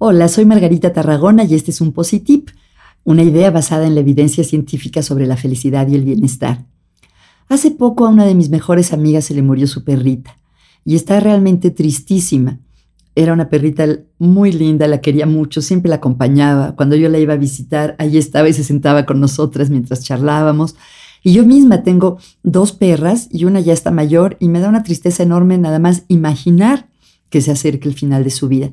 Hola, soy Margarita Tarragona y este es un Positip, una idea basada en la evidencia científica sobre la felicidad y el bienestar. Hace poco a una de mis mejores amigas se le murió su perrita y está realmente tristísima. Era una perrita muy linda, la quería mucho, siempre la acompañaba. Cuando yo la iba a visitar, allí estaba y se sentaba con nosotras mientras charlábamos. Y yo misma tengo dos perras y una ya está mayor y me da una tristeza enorme nada más imaginar que se acerque el final de su vida.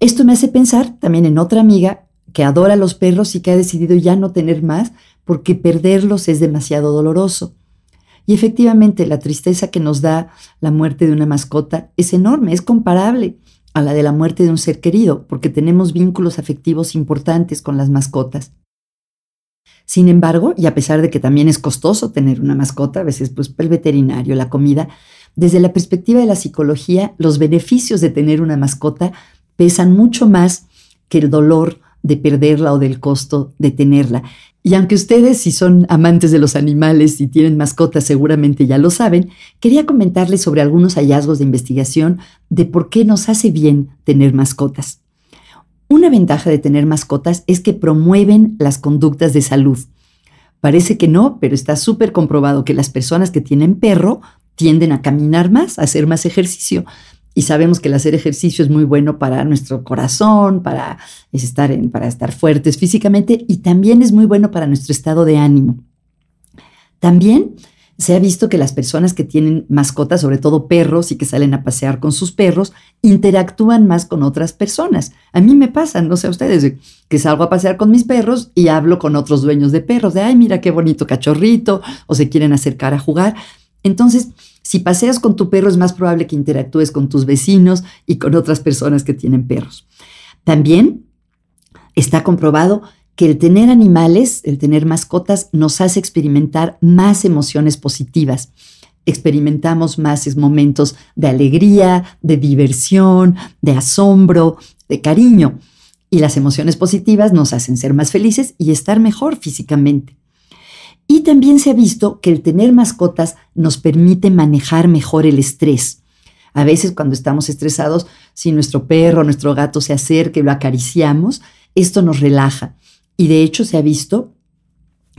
Esto me hace pensar también en otra amiga que adora los perros y que ha decidido ya no tener más porque perderlos es demasiado doloroso. Y efectivamente la tristeza que nos da la muerte de una mascota es enorme, es comparable a la de la muerte de un ser querido, porque tenemos vínculos afectivos importantes con las mascotas. Sin embargo, y a pesar de que también es costoso tener una mascota, a veces pues el veterinario, la comida, desde la perspectiva de la psicología, los beneficios de tener una mascota pesan mucho más que el dolor de perderla o del costo de tenerla. Y aunque ustedes, si son amantes de los animales y tienen mascotas, seguramente ya lo saben, quería comentarles sobre algunos hallazgos de investigación de por qué nos hace bien tener mascotas. Una ventaja de tener mascotas es que promueven las conductas de salud. Parece que no, pero está súper comprobado que las personas que tienen perro tienden a caminar más, a hacer más ejercicio, y sabemos que el hacer ejercicio es muy bueno para nuestro corazón, para estar, para estar fuertes físicamente y también es muy bueno para nuestro estado de ánimo. También se ha visto que las personas que tienen mascotas, sobre todo perros y que salen a pasear con sus perros, interactúan más con otras personas. A mí me pasa, no sé a ustedes, que salgo a pasear con mis perros y hablo con otros dueños de perros, de, ay, mira qué bonito cachorrito, o se quieren acercar a jugar. Entonces, si paseas con tu perro es más probable que interactúes con tus vecinos y con otras personas que tienen perros. También está comprobado que el tener animales, el tener mascotas, nos hace experimentar más emociones positivas. Experimentamos más momentos de alegría, de diversión, de asombro, de cariño. Y las emociones positivas nos hacen ser más felices y estar mejor físicamente. Y también se ha visto que el tener mascotas nos permite manejar mejor el estrés. A veces cuando estamos estresados, si nuestro perro nuestro gato se acerca y lo acariciamos, esto nos relaja. Y de hecho se ha visto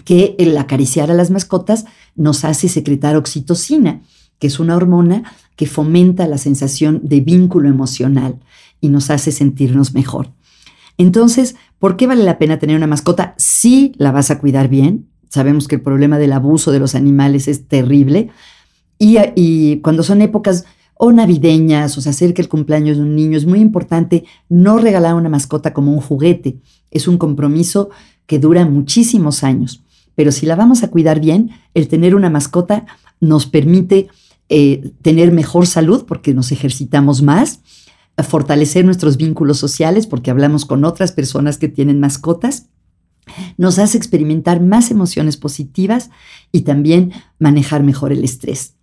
que el acariciar a las mascotas nos hace secretar oxitocina, que es una hormona que fomenta la sensación de vínculo emocional y nos hace sentirnos mejor. Entonces, ¿por qué vale la pena tener una mascota si la vas a cuidar bien? Sabemos que el problema del abuso de los animales es terrible. Y, cuando son épocas o navideñas o se acerca el cumpleaños de un niño, es muy importante no regalar una mascota como un juguete. Es un compromiso que dura muchísimos años. Pero si la vamos a cuidar bien, el tener una mascota nos permite eh, tener mejor salud porque nos ejercitamos más, fortalecer nuestros vínculos sociales porque hablamos con otras personas que tienen mascotas nos hace experimentar más emociones positivas y también manejar mejor el estrés.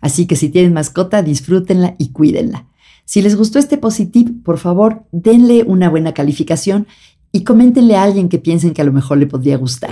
Así que si tienen mascota, disfrútenla y cuídenla. Si les gustó este positivo, por favor, denle una buena calificación y coméntenle a alguien que piensen que a lo mejor le podría gustar.